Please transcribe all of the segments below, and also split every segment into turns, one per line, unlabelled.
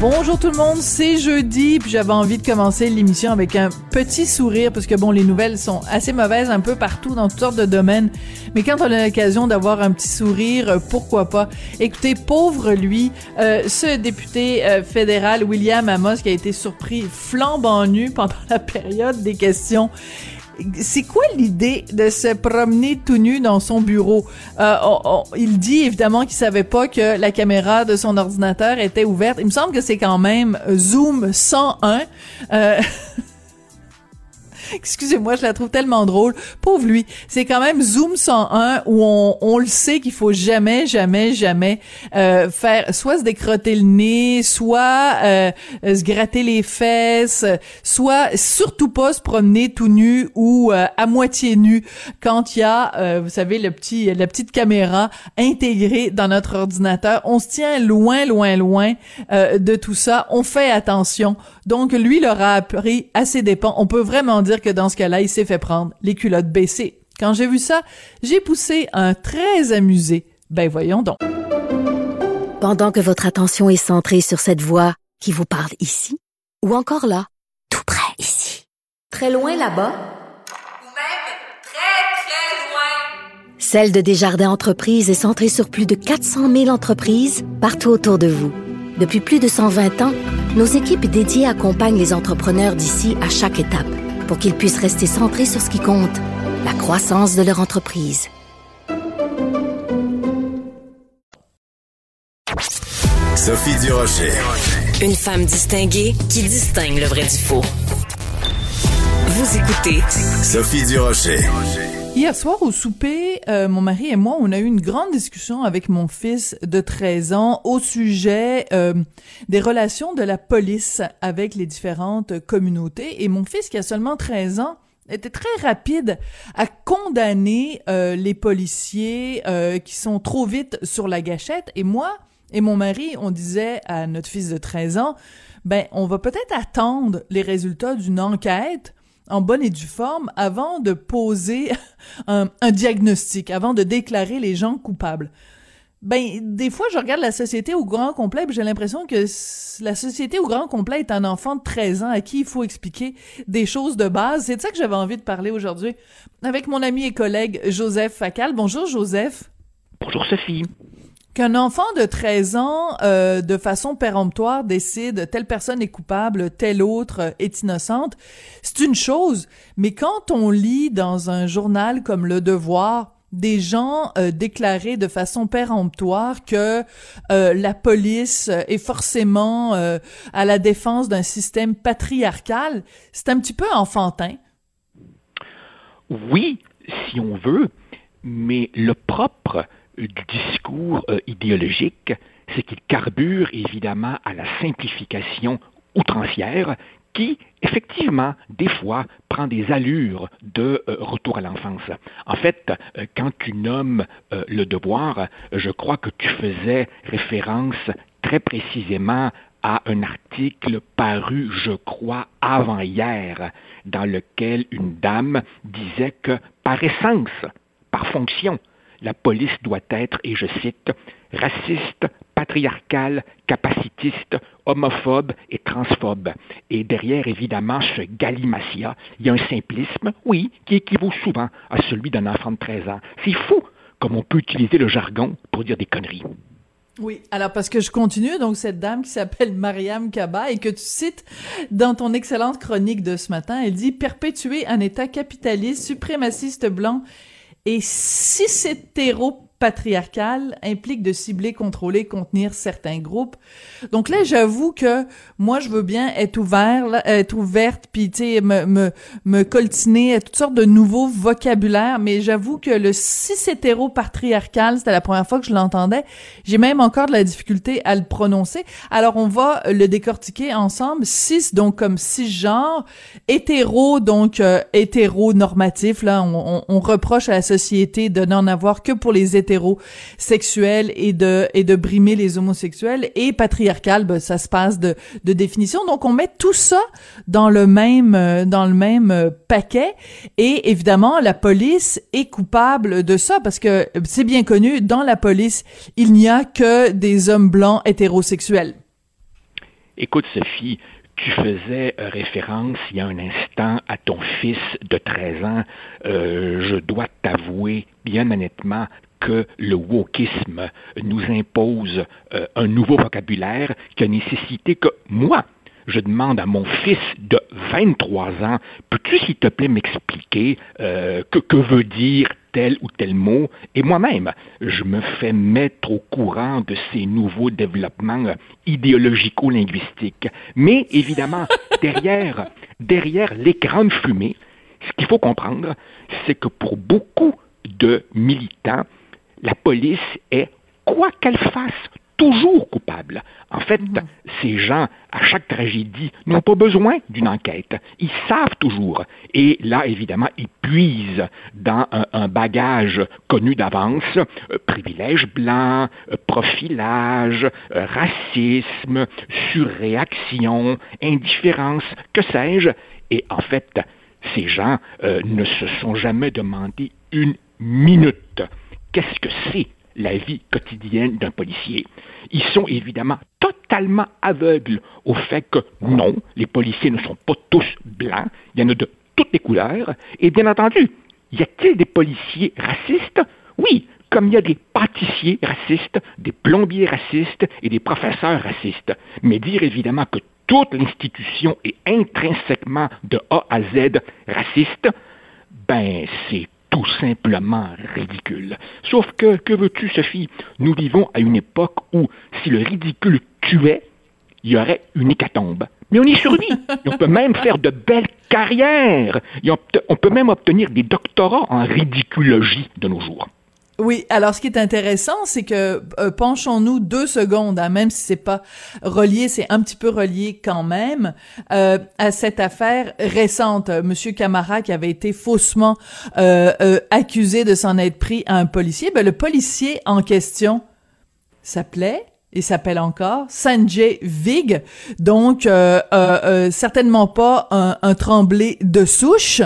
Bonjour tout le monde, c'est jeudi, puis j'avais envie de commencer l'émission avec un petit sourire parce que bon, les nouvelles sont assez mauvaises un peu partout dans toutes sortes de domaines, mais quand on a l'occasion d'avoir un petit sourire, euh, pourquoi pas? Écoutez, pauvre lui, euh, ce député euh, fédéral William Amos qui a été surpris flambant nu pendant la période des questions c'est quoi l'idée de se promener tout nu dans son bureau? Euh, il dit évidemment qu'il savait pas que la caméra de son ordinateur était ouverte. Il me semble que c'est quand même Zoom 101. Euh, Excusez-moi, je la trouve tellement drôle. Pauvre lui. C'est quand même Zoom 101 où on, on le sait qu'il faut jamais, jamais, jamais euh, faire soit se décrotter le nez, soit euh, se gratter les fesses, soit surtout pas se promener tout nu ou euh, à moitié nu quand il y a, vous savez, le petit, la petite caméra intégrée dans notre ordinateur. On se tient loin, loin, loin de tout ça. On fait attention. Donc lui, il aura appris à ses dépens. On peut vraiment dire que dans ce cas-là, il s'est fait prendre les culottes baissées. Quand j'ai vu ça, j'ai poussé un très amusé. Ben voyons donc.
Pendant que votre attention est centrée sur cette voix qui vous parle ici, ou encore là, tout près ici, très loin là-bas,
ou même très, très loin,
celle de Desjardins Entreprises est centrée sur plus de 400 000 entreprises partout autour de vous. Depuis plus de 120 ans, nos équipes dédiées accompagnent les entrepreneurs d'ici à chaque étape pour qu'ils puissent rester centrés sur ce qui compte, la croissance de leur entreprise.
Sophie Durocher.
Une femme distinguée qui distingue le vrai du faux. Vous écoutez
Sophie Durocher.
Hier soir au souper, euh, mon mari et moi, on a eu une grande discussion avec mon fils de 13 ans au sujet euh, des relations de la police avec les différentes communautés. Et mon fils, qui a seulement 13 ans, était très rapide à condamner euh, les policiers qui sont trop vite sur la gâchette. Et moi et mon mari, on disait à notre fils de 13 ans, ben, on va peut-être attendre les résultats d'une enquête en bonne et due forme avant de poser un, diagnostic, avant de déclarer les gens coupables. Ben, des fois, je regarde la société au grand complet, j'ai l'impression que la société au grand complet est un enfant de 13 ans à qui il faut expliquer des choses de base. C'est de ça que j'avais envie de parler aujourd'hui avec mon ami et collègue Joseph Facal. Bonjour, Joseph.
Bonjour, Sophie
qu'un enfant de 13 ans, euh, de façon péremptoire, décide telle personne est coupable, telle autre est innocente, c'est une chose. Mais quand on lit dans un journal comme Le Devoir, des gens euh, déclarer de façon péremptoire que euh, la police est forcément à la défense d'un système patriarcal, c'est un petit peu enfantin.
Oui, si on veut, mais le propre du discours euh, idéologique, c'est qu'il carbure évidemment à la simplification outrancière qui, effectivement, des fois, prend des allures de euh, retour à l'enfance. En fait, euh, quand tu nommes le devoir, je crois que tu faisais référence très précisément à un article paru, je crois, avant-hier, dans lequel une dame disait que, par essence, par fonction, la police doit être, et je cite, raciste, patriarcale, capacitiste, homophobe et transphobe. Et derrière, évidemment, ce galimatia, il y a un simplisme, oui, qui équivaut souvent à celui d'un enfant de 13 ans. C'est fou comme on peut utiliser le jargon pour dire des conneries.
Oui, alors parce que je continue, donc cette dame qui s'appelle Mariam Kaba et que tu cites dans ton excellente chronique de ce matin, elle dit perpétuer un État capitaliste, suprémaciste blanc et cis patriarcale implique de cibler, contrôler, contenir certains groupes. Donc là, j'avoue que moi, je veux bien être ouvert, là, être ouverte, puis tu sais, me, me, me coltiner à toutes sortes de nouveaux vocabulaires, mais j'avoue que le cis hétéro-patriarcal, c'était la première fois que je l'entendais. J'ai même encore de la difficulté à le prononcer. Alors, on va le décortiquer ensemble. Cis, donc comme cisgenre, hétéro, donc euh, hétéro-normatif, là, on, on, on reproche à la société de n'en avoir que pour les hétérosexuels et de et de brimer les homosexuels et patriarcal ben, ça se passe de de définition. Donc on met tout ça dans le même euh, dans le même euh, paquet. Et évidemment la police est coupable de ça parce que c'est bien connu dans la police il n'y a que des hommes blancs hétérosexuels.
Écoute, Sophie, tu faisais euh, référence il y a un instant à ton fils de 13 ans. Je dois t'avouer, bien honnêtement, que le wokisme nous impose euh, un nouveau vocabulaire qui a nécessité que moi, je demande à mon fils de 23 ans, peux-tu s'il te plaît m'expliquer euh, que, que veut dire tel ou tel mot, et moi-même, je me fais mettre au courant de ces nouveaux développements idéologico-linguistiques. Mais évidemment, derrière, derrière l'écran de fumée, ce qu'il faut comprendre, c'est que pour beaucoup de militants, la police est, quoi qu'elle fasse, toujours coupable. En fait, mmh. ces gens, à chaque tragédie, n'ont pas besoin d'une enquête. Ils savent toujours. Et là, évidemment, ils puisent dans un, un bagage connu d'avance, euh, privilège blanc, euh, profilage, euh, racisme, surréaction, indifférence, que sais-je. Et en fait, ces gens euh, ne se sont jamais demandé une minute qu'est-ce que c'est la vie quotidienne d'un policier? Ils sont évidemment totalement aveugles au fait que non, les policiers ne sont pas tous blancs, il y en a de toutes les couleurs, et bien entendu, y a-t-il des policiers racistes? Oui, comme il y a des pâtissiers racistes, des plombiers racistes et des professeurs racistes. Mais dire évidemment que toute l'institution est intrinsèquement de A à Z raciste, ben c'est tout simplement ridicule. Sauf que, que veux-tu, Sophie? Nous vivons à une époque où, si le ridicule tuait, il y aurait une hécatombe. Mais on y survit. Et on peut même faire de belles carrières. Et on peut même obtenir des doctorats en ridicologie de nos jours.
Oui, alors ce qui est intéressant, c'est que euh, penchons-nous deux secondes, hein, même si c'est pas relié, c'est un petit peu relié quand même euh, à cette affaire récente. Monsieur Camara qui avait été faussement euh, euh accusé de s'en être pris à un policier. Ben, le policier en question s'appelait il s'appelle encore Sanjay Vig, donc euh, euh, euh, certainement pas un, un, tremblé de souche,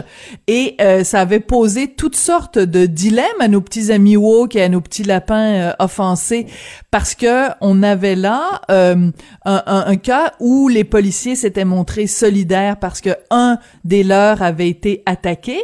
et euh, ça avait posé toutes sortes de dilemmes à nos petits amis woke et à nos petits lapins euh, offensés, parce que on avait là un, un, un, cas où les policiers s'étaient montrés solidaires parce que un des leurs avait été attaqué,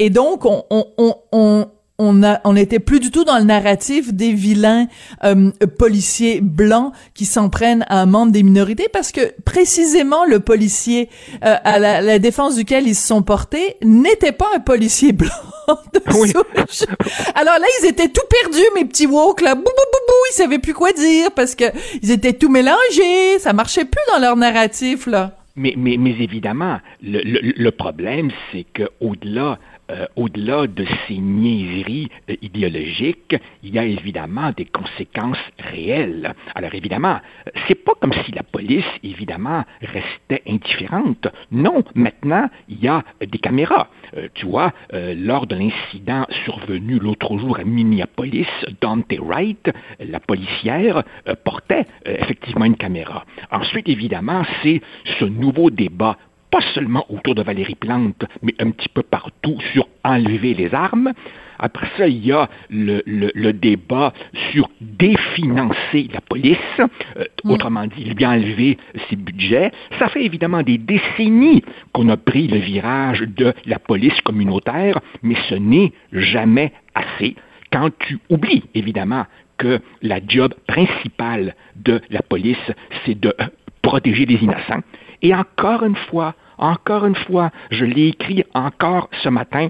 et donc on, on, on on a, on n'était plus du tout dans le narratif des vilains euh, policiers blancs qui s'en prennent à un membre des minorités parce que précisément le policier euh, à la, la, défense duquel ils se sont portés n'était pas un policier blanc de oui. souche. Alors là, ils étaient tout perdus, mes petits woke là, bou bou bou bou, ils savaient plus quoi dire parce que ils étaient tout mélangés, ça marchait plus dans leur narratif là.
Mais, mais, mais évidemment, le, le, le problème, c'est que au-delà euh, au-delà de ces niaiseries euh, idéologiques, il y a évidemment des conséquences réelles. Alors évidemment, c'est pas comme si la police, évidemment, restait indifférente. Non, maintenant, il y a des caméras. Euh, tu vois, euh, lors de l'incident survenu l'autre jour à Minneapolis, Dante Wright, la policière, euh, portait effectivement une caméra. Ensuite, évidemment, c'est ce nouveau débat pas seulement autour de Valérie Plante, mais un petit peu partout sur enlever les armes. Après ça, il y a le, le, le débat sur définancer la police, euh, mmh. autrement dit, bien enlever ses budgets. Ça fait évidemment des décennies qu'on a pris le virage de la police communautaire, mais ce n'est jamais assez. Quand tu oublies, évidemment, que la job principale de la police, c'est de protéger les innocents. Et encore une fois, encore une fois, je l'ai écrit encore ce matin,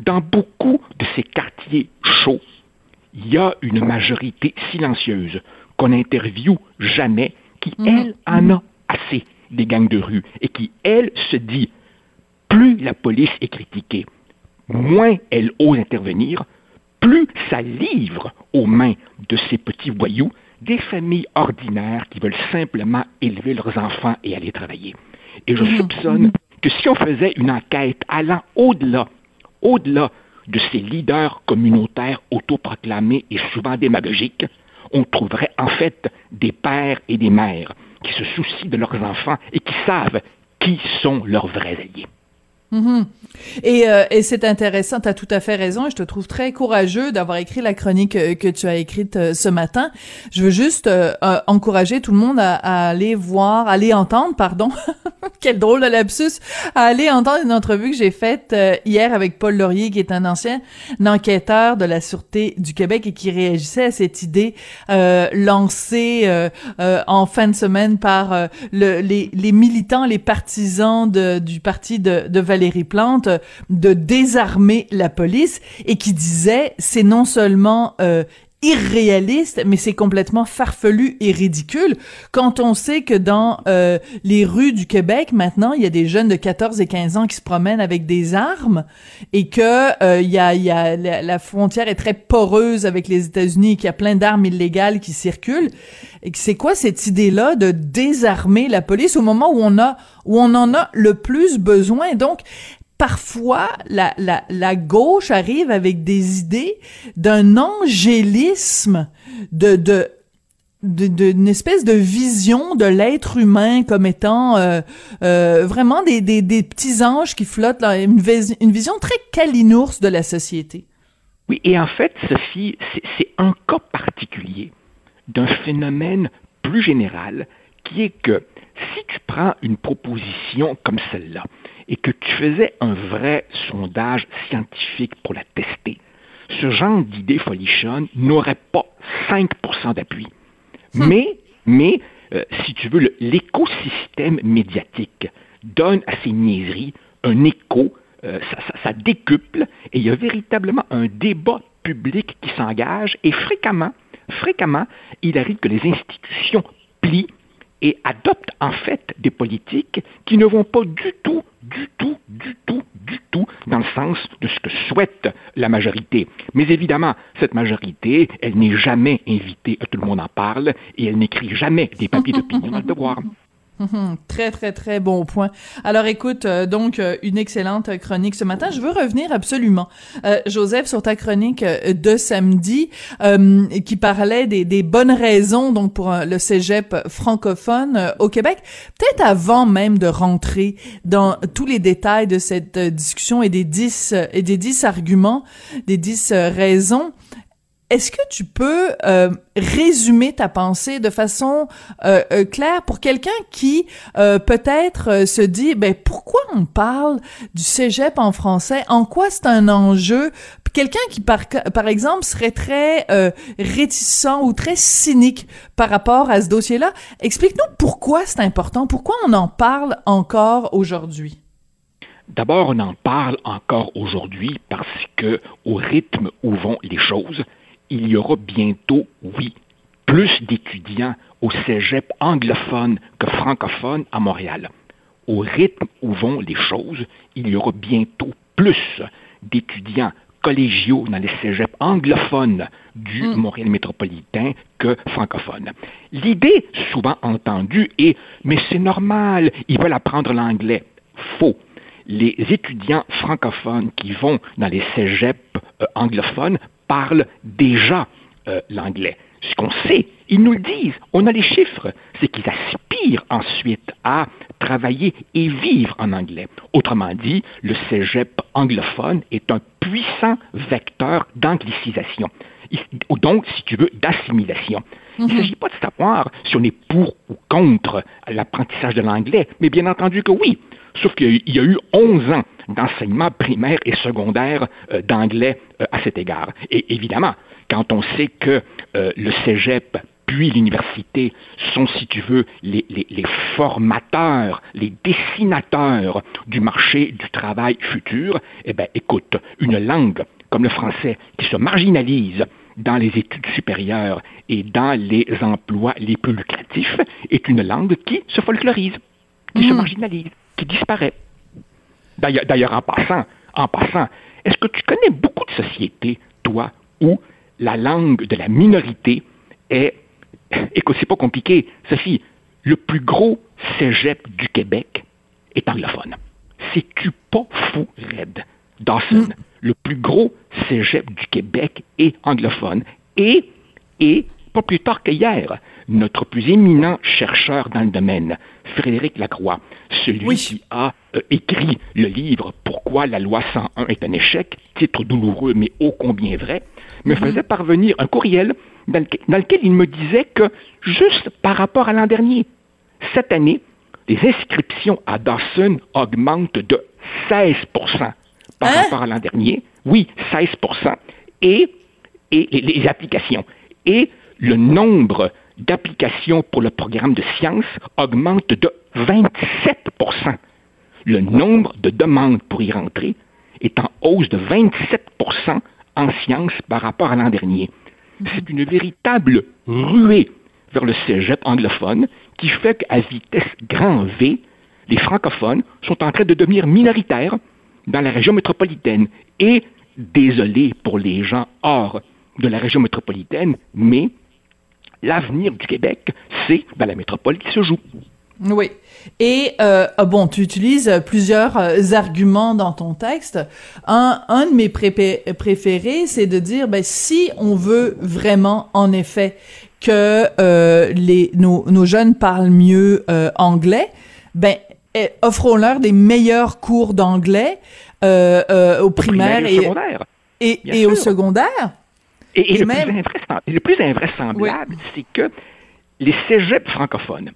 dans beaucoup de ces quartiers chauds, il y a une majorité silencieuse qu'on n'interviewe jamais, qui,
Mhm.
elle, en a assez des gangs de rue et qui, elle, se dit, plus la police est critiquée, moins elle ose intervenir, plus ça livre aux mains de ces petits voyous des familles ordinaires qui veulent simplement élever leurs enfants et aller travailler. Et je soupçonne que si on faisait une enquête allant au-delà, au-delà de ces leaders communautaires autoproclamés et souvent démagogiques, on trouverait en fait des pères et des mères qui se soucient de leurs enfants et qui savent qui sont leurs vrais alliés.
Mhm. Et, euh, et c'est intéressant, tu as tout à fait raison, je te trouve très courageux d'avoir écrit la chronique euh, que tu as écrite euh, ce matin. Je veux juste euh, euh, encourager tout le monde à, à aller voir, à aller entendre, pardon, quel drôle de lapsus, à aller entendre une entrevue que j'ai faite hier avec Paul Laurier, qui est un ancien enquêteur de la Sûreté du Québec et qui réagissait à cette idée lancée en fin de semaine par le, les, les militants, les partisans de, du parti de, de Valérie Euh, de désarmer la police et qui disait c'est non seulement euh, irréaliste, mais c'est complètement farfelu et ridicule quand on sait que dans euh, les rues du Québec, maintenant, il y a des jeunes de 14 et 15 ans qui se promènent avec des armes et que euh, il y a, y a la, frontière est très poreuse avec les États-Unis et qu'il y a plein d'armes illégales qui circulent. Et c'est quoi cette idée-là de désarmer la police au moment où on a où on en a le plus besoin? Donc, parfois, la, la, la gauche arrive avec des idées d'un angélisme, de, de, d'une espèce de vision de l'être humain comme étant euh, euh, vraiment des, des, des petits anges qui flottent, là, une, une vision très calinours de la société.
Oui, et en fait, Sophie, c'est un cas particulier d'un phénomène plus général qui est que si tu prends une proposition comme celle-là et que tu faisais un vrai sondage scientifique pour la tester, ce genre d'idée folichonne n'aurait pas 5% d'appui. Mais, mais euh, si tu veux, l'écosystème médiatique donne à ces niaiseries un écho, euh, ça, ça- ça décuple, et il y a véritablement un débat public qui s'engage, et fréquemment, fréquemment, il arrive que les institutions plient et adoptent en fait des politiques qui ne vont pas du tout, du tout, du tout, du tout dans le sens de ce que souhaite la majorité. Mais évidemment, cette majorité, elle n'est jamais invitée tout le monde en parle et elle n'écrit jamais des papiers d'opinion dans le devoir.
Mhm, très très très bon point. Alors écoute, euh, donc euh, une excellente chronique ce matin. Je veux revenir absolument, euh, Joseph, sur ta chronique de samedi qui parlait des, bonnes raisons donc pour le cégep francophone au Québec. Peut-être avant même de rentrer dans tous les détails de cette discussion et des dix et des dix arguments, des dix raisons. Est-ce que tu peux euh, résumer ta pensée de façon euh, euh, claire pour quelqu'un qui peut-être se dit ben pourquoi on parle du cégep en français? En quoi c'est un enjeu? Quelqu'un qui par par exemple serait très réticent ou très cynique par rapport à ce dossier-là, explique-nous pourquoi c'est important, pourquoi on en parle encore aujourd'hui.
D'abord, on en parle encore aujourd'hui parce que, au rythme où vont les choses, il y aura bientôt, oui, plus d'étudiants au cégep anglophone que francophone à Montréal. Au rythme où vont les choses, il y aura bientôt plus d'étudiants collégiaux dans les cégeps anglophones du Montréal métropolitain que francophones. L'idée souvent entendue est mais c'est normal, ils veulent apprendre l'anglais. Faux. Les étudiants francophones qui vont dans les cégeps euh, anglophones parlent déjà euh, l'anglais. Ce qu'on sait, ils nous le disent, on a les chiffres, c'est qu'ils aspirent ensuite à travailler et vivre en anglais. Autrement dit, le cégep anglophone est un puissant vecteur d'anglicisation. Donc, si tu veux, d'assimilation. Il ne s'agit pas de savoir si on est pour ou contre l'apprentissage de l'anglais, mais bien entendu que oui. Sauf qu'il y a eu- il y a eu 11 ans d'enseignement primaire et secondaire euh, d'anglais euh, à cet égard. Et évidemment, quand on sait que euh, le cégep puis l'université sont, si tu veux, les, les- les formateurs, les dessinateurs du marché du travail futur, eh bien, écoute, une langue comme le français, qui se marginalise dans les études supérieures et dans les emplois les plus lucratifs, est une langue qui se folklorise, qui se
Mm.
marginalise, qui disparaît. D'ailleurs, en passant, en passant, est-ce que tu connais beaucoup de sociétés, toi, où la langue de la minorité est... Écoute, c'est pas compliqué. Sophie, le plus gros cégep du Québec est anglophone. C'est-tu pas fou, Red? Dawson, le plus gros cégep du Québec est anglophone. Et, et, pas plus tard qu'hier, notre plus éminent chercheur dans le domaine, Frédéric Lacroix, celui
Oui.
qui a euh, écrit le livre Pourquoi la loi 101 est un échec, titre douloureux mais ô combien vrai, me faisait parvenir un courriel dans lequel, dans lequel il me disait que, juste par rapport à l'an dernier, cette année, les inscriptions à Dawson augmentent de 16% par
Hein?
rapport à l'an dernier. Oui, 16 Et, et les, les applications. Et le nombre d'applications pour le programme de sciences augmente de 27% Le nombre de demandes pour y rentrer est en hausse de 27% en sciences par rapport à l'an dernier. C'est une véritable ruée vers le cégep anglophone qui fait qu'à vitesse grand V, les francophones sont en train de devenir minoritaires dans la région métropolitaine. Et désolé pour les gens hors de la région métropolitaine, mais l'avenir du Québec, c'est dans la métropole qui se joue.
Oui. Et euh, ah bon, tu utilises plusieurs euh, arguments dans ton texte. Un, un de mes préférés, c'est de dire, ben si on veut vraiment, en effet, que euh, les nos, nos jeunes parlent mieux euh, anglais, ben eh, offrons-leur des meilleurs cours d'anglais euh, au primaire,
Primaire et
et,
secondaire.
et, et au secondaire.
Et, et
Et
le,
même-
plus invraisemblable, le plus invraisemblable, c'est que les cégeps francophones,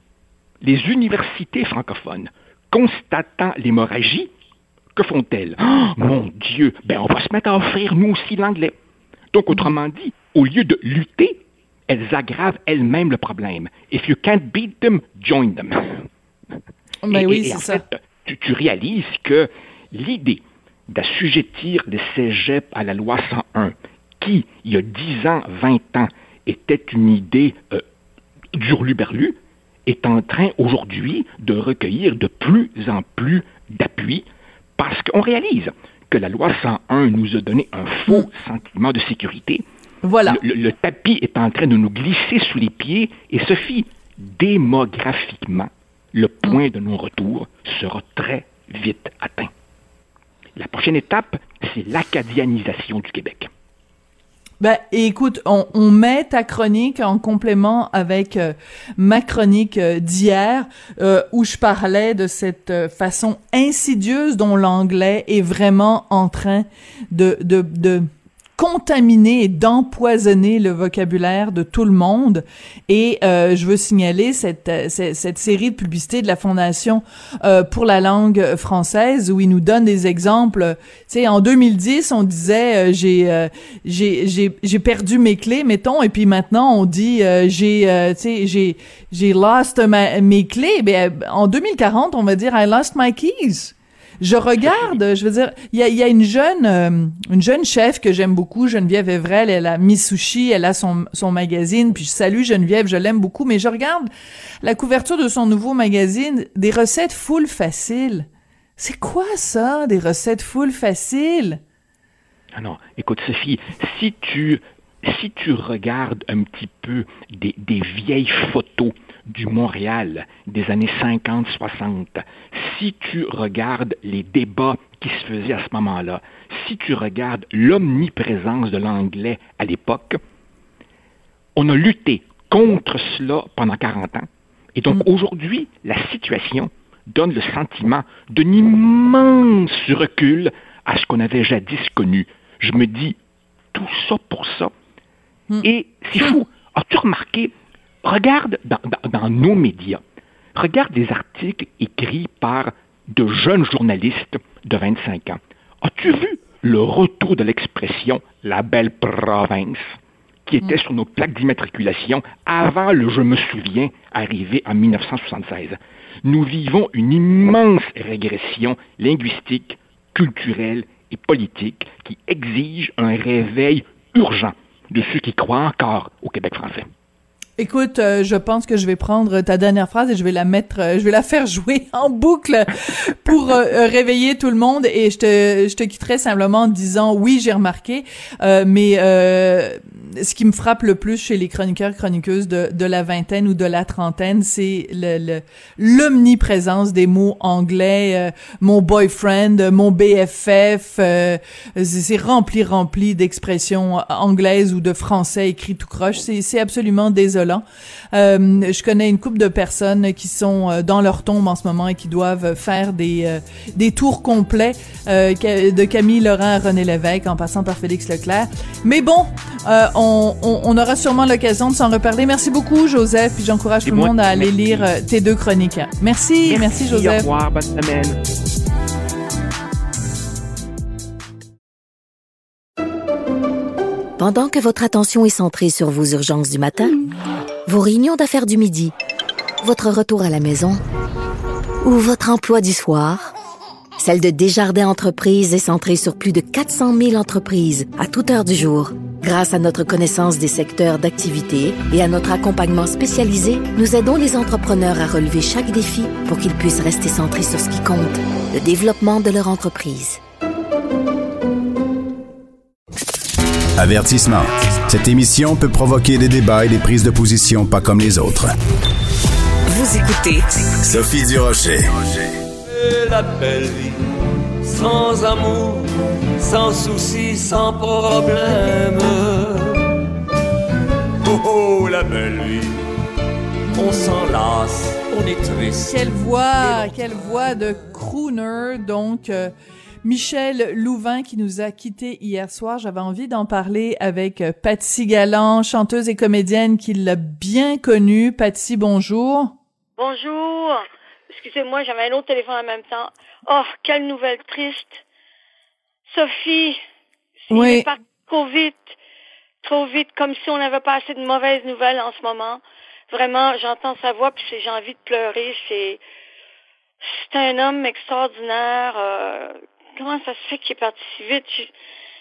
les universités francophones, constatant l'hémorragie, que font-elles? Oh, mon Dieu, ben on va se mettre à offrir nous aussi l'anglais. Donc, autrement dit, au lieu de lutter, elles aggravent elles-mêmes le problème. If you can't beat them, join them.
Ben
Et-
oui, c'est ça.
fait, tu, tu réalises que l'idée d'assujettir les cégeps à la loi 101, qui, il y a 10 ans, 20 ans, était une idée euh, d'urluberlu, est en train aujourd'hui de recueillir de plus en plus d'appui parce qu'on réalise que la loi 101 nous a donné un faux sentiment de sécurité.
Voilà.
Le, le- le tapis est en train de nous glisser sous les pieds et Sophie, démographiquement, le point de non-retour sera très vite atteint. La prochaine étape, c'est l'acadianisation du Québec.
Ben, écoute, on, on met ta chronique en complément avec euh, ma chronique euh, d'hier, euh, où je parlais de cette façon insidieuse dont l'anglais est vraiment en train de, de, de contaminer et d'empoisonner le vocabulaire de tout le monde. Et euh, je veux signaler cette, euh, cette, cette série de publicités de la Fondation euh, pour la langue française où ils nous donnent des exemples. Tu sais, en 2010, on disait euh, j'ai euh, j'ai j'ai j'ai perdu mes clés, mettons, et puis maintenant on dit euh, j'ai tu sais j'ai j'ai lost ma- mes clés. Ben en 2040, on va dire I lost my keys. Je regarde, je veux dire, il y a, y a une jeune, euh, une jeune chef que j'aime beaucoup, Geneviève Evrel, elle a Miss Sushi, elle a son, son magazine, puis je salue Geneviève, je l'aime beaucoup, mais je regarde la couverture de son nouveau magazine, des recettes full faciles. C'est quoi ça, des recettes full faciles?
Ah non, écoute Sophie, si tu, si tu regardes un petit peu des, des vieilles photos du Montréal des années 50-60, si tu regardes les débats qui se faisaient à ce moment-là, si tu regardes l'omniprésence de l'anglais à l'époque, on a lutté contre cela pendant 40 ans. Et donc aujourd'hui, la situation donne le sentiment d'un immense recul à ce qu'on avait jadis connu. Je me dis, tout ça pour ça. Et c'est fou. As-tu remarqué, regarde dans, dans- dans nos médias, regarde les articles écrits par de jeunes journalistes de 25 ans. As-tu vu le retour de l'expression la belle province qui était sur nos plaques d'immatriculation avant le je me souviens arrivé en 1976. Nous vivons une immense régression linguistique, culturelle et politique qui exige un réveil urgent de ceux qui croient encore au Québec français.
Écoute, euh, je pense que je vais prendre ta dernière phrase et je vais la mettre, euh, je vais la faire jouer en boucle pour euh, réveiller tout le monde. Et je te, je te quitterai simplement en disant oui, j'ai remarqué, mais ce qui me frappe le plus chez les chroniqueurs chroniqueuses de, de la vingtaine ou de la trentaine, c'est le, l'omniprésence des mots anglais, mon boyfriend, mon BFF, c'est rempli rempli d'expressions anglaises ou de français écrit tout croche, c'est c'est absolument désolant euh, je connais une couple de personnes qui sont euh, dans leur tombe en ce moment et qui doivent faire des euh, des tours complets de Camille Laurent René Lévesque en passant par Félix Leclerc. Mais bon, on, on, aura sûrement l'occasion de s'en reparler. Merci beaucoup, Joseph, puis j'encourage tout le monde à aller lire tes deux chroniques. Merci, merci, Joseph.
Au revoir, bonne semaine.
Pendant que votre attention est centrée sur vos urgences du matin, vos réunions d'affaires du midi, votre retour à la maison ou votre emploi du soir, celle de Desjardins Entreprises est centrée sur plus de 400 000 entreprises à toute heure du jour. Grâce à notre connaissance des secteurs d'activité et à notre accompagnement spécialisé, nous aidons les entrepreneurs à relever chaque défi pour qu'ils puissent rester centrés sur ce qui compte, le développement de leur entreprise.
Avertissement. Cette émission peut provoquer des débats et des prises de position pas comme les autres.
Vous écoutez
Sophie Durocher.
La belle vie, sans amour, sans soucis, sans problème. Oh, oh, la belle vie, on s'en lasse, on est triste.
Quelle voix, quelle voix de crooner, donc... Euh, Michel Louvain qui nous a quittés hier soir. J'avais envie d'en parler avec euh, Patsy Galland, chanteuse et comédienne qui l'a bien connue. Patsy, bonjour.
Bonjour. Excusez-moi, j'avais un autre téléphone en même temps. Oh, quelle nouvelle triste. Sophie,
oui.
pas trop vite, trop vite, comme si on n'avait pas assez de mauvaises nouvelles en ce moment. Vraiment, j'entends sa voix, puis j'ai envie de pleurer. C'est, c'est un homme extraordinaire. Euh, comment ça se fait qu'il est parti si vite?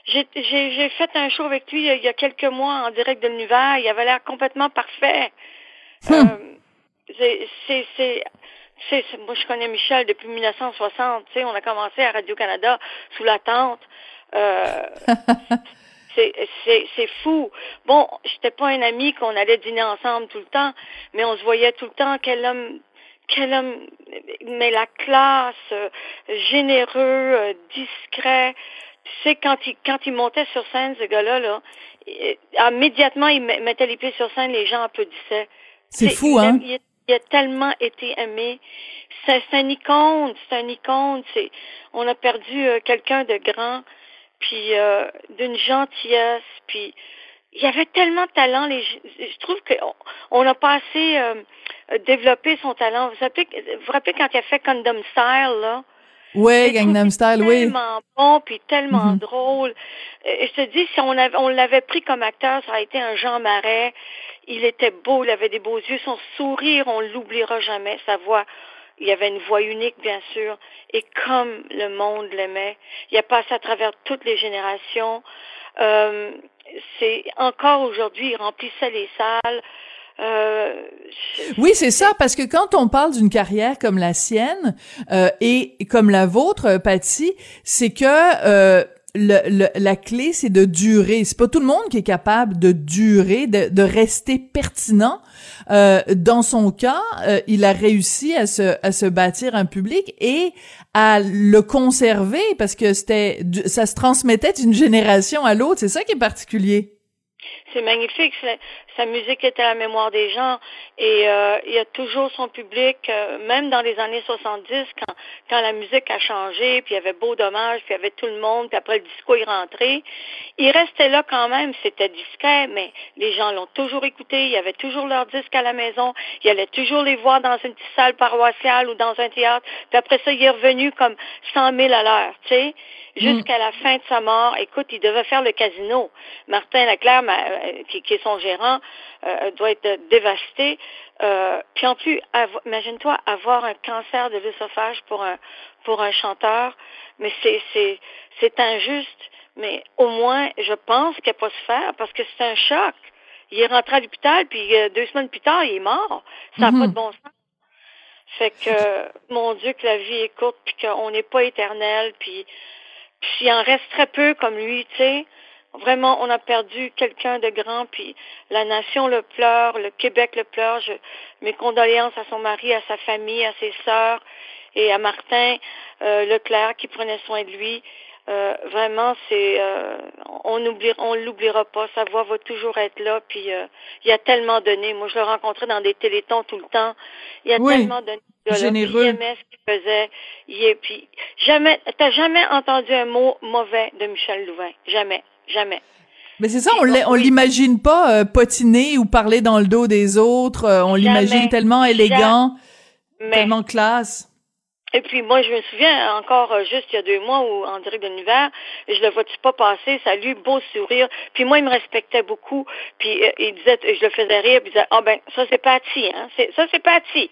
J'ai fait un show avec lui il y a quelques mois en direct de l'univers. Il avait l'air complètement parfait. Hum. Euh, c'est, moi, je connais Michel depuis 1960. Tu sais, on a commencé à Radio-Canada sous la tente. Euh, c'est fou. Bon, j'étais pas un ami qu'on allait dîner ensemble tout le temps, mais on se voyait tout le temps. Quel homme quel homme, mais la classe, euh, généreux, euh, discret. Tu sais, quand il, quand il montait sur scène, ce gars-là, là, immédiatement, il mettait les pieds sur scène, les gens applaudissaient.
C'est fou, hein?
Il, a tellement été aimé. C'est un icône, c'est un icône. C'est, on a perdu euh, quelqu'un de grand, puis d'une gentillesse, puis il y avait tellement de talent. Les, je trouve qu'on on a pas assez euh, développé son talent. Vous vous rappelez, vous rappelez quand il a fait Condom Style, là?
Oui, Gangnam Style, oui.
Tellement bon, puis tellement
Mhm.
drôle. Euh, je te dis, si on, avait, on l'avait pris comme acteur, ça aurait été un Jean Marais. Il était beau, il avait des beaux yeux. Son sourire, on l'oubliera jamais. Sa voix, il avait une voix unique, bien sûr. Et comme le monde l'aimait, il a passé à travers toutes les générations. Euh, c'est encore aujourd'hui, il remplissait les salles. Euh,
Oui, c'est ça, parce que quand on parle d'une carrière comme la sienne euh, et comme la vôtre, Patty, c'est que le, le, la clé, c'est de durer. C'est pas tout le monde qui est capable de durer, de, de rester pertinent. Euh, dans son cas, euh, il a réussi à se, à se bâtir un public et à le conserver parce que c'était, ça se transmettait d'une génération à l'autre. C'est ça qui est particulier.
C'est magnifique. Sa musique est à la mémoire des gens et euh, il y a toujours son public, euh, même dans les années 70, quand, quand la musique a changé, puis il y avait Beau Dommage, puis il y avait tout le monde, puis après le disco est rentré. Il restait là quand même, c'était discret, mais les gens l'ont toujours écouté, il y avait toujours leur disque à la maison, il allait toujours les voir dans une petite salle paroissiale ou dans un théâtre, puis après ça, il est revenu comme 100 000 à l'heure, tu sais jusqu'à la fin de sa mort. Écoute, il devait faire le casino. Martin Leclerc qui, qui, est son gérant, doit être dévasté. puis en plus, imagine-toi avoir un cancer de l'œsophage pour un pour un chanteur, mais c'est c'est c'est injuste. Mais au moins, je pense qu'elle peut se faire parce que c'est un choc. Il est rentré à l'hôpital, puis deux semaines plus tard, il est mort. Ça n'a pas de bon sens. Fait que, mon Dieu, que la vie est courte, puis qu'on n'est pas éternel, puis, puis il en reste très peu comme lui, tu sais. Vraiment, on a perdu quelqu'un de grand, puis la nation le pleure, le Québec le pleure. Je, mes condoléances à son mari, à sa famille, à ses sœurs et à Martin euh, Leclerc qui prenait soin de lui. Euh, vraiment, c'est euh, on oublie, on l'oubliera pas. Sa voix va toujours être là. Puis euh, il a tellement donné. Moi, je le rencontrais dans des télétons tout le temps. Il a tellement donné.
Généreux.
Il aimait ce qu'il faisait. Il est, puis jamais, t'as jamais entendu un mot mauvais de Michel Louvain. Jamais, jamais.
Mais c'est ça, on on l'imagine pas potiner ou parler dans le dos des autres. on l'imagine tellement élégant, tellement classe.
Et puis moi, je me souviens encore euh, juste il y a deux mois où en direct de l'univers, je le vois-tu pas passer, salut, beau sourire. Puis moi, il me respectait beaucoup. Puis euh, il disait, je le faisais rire, puis il disait, ah ben ça c'est Patty, hein, ça c'est Patty.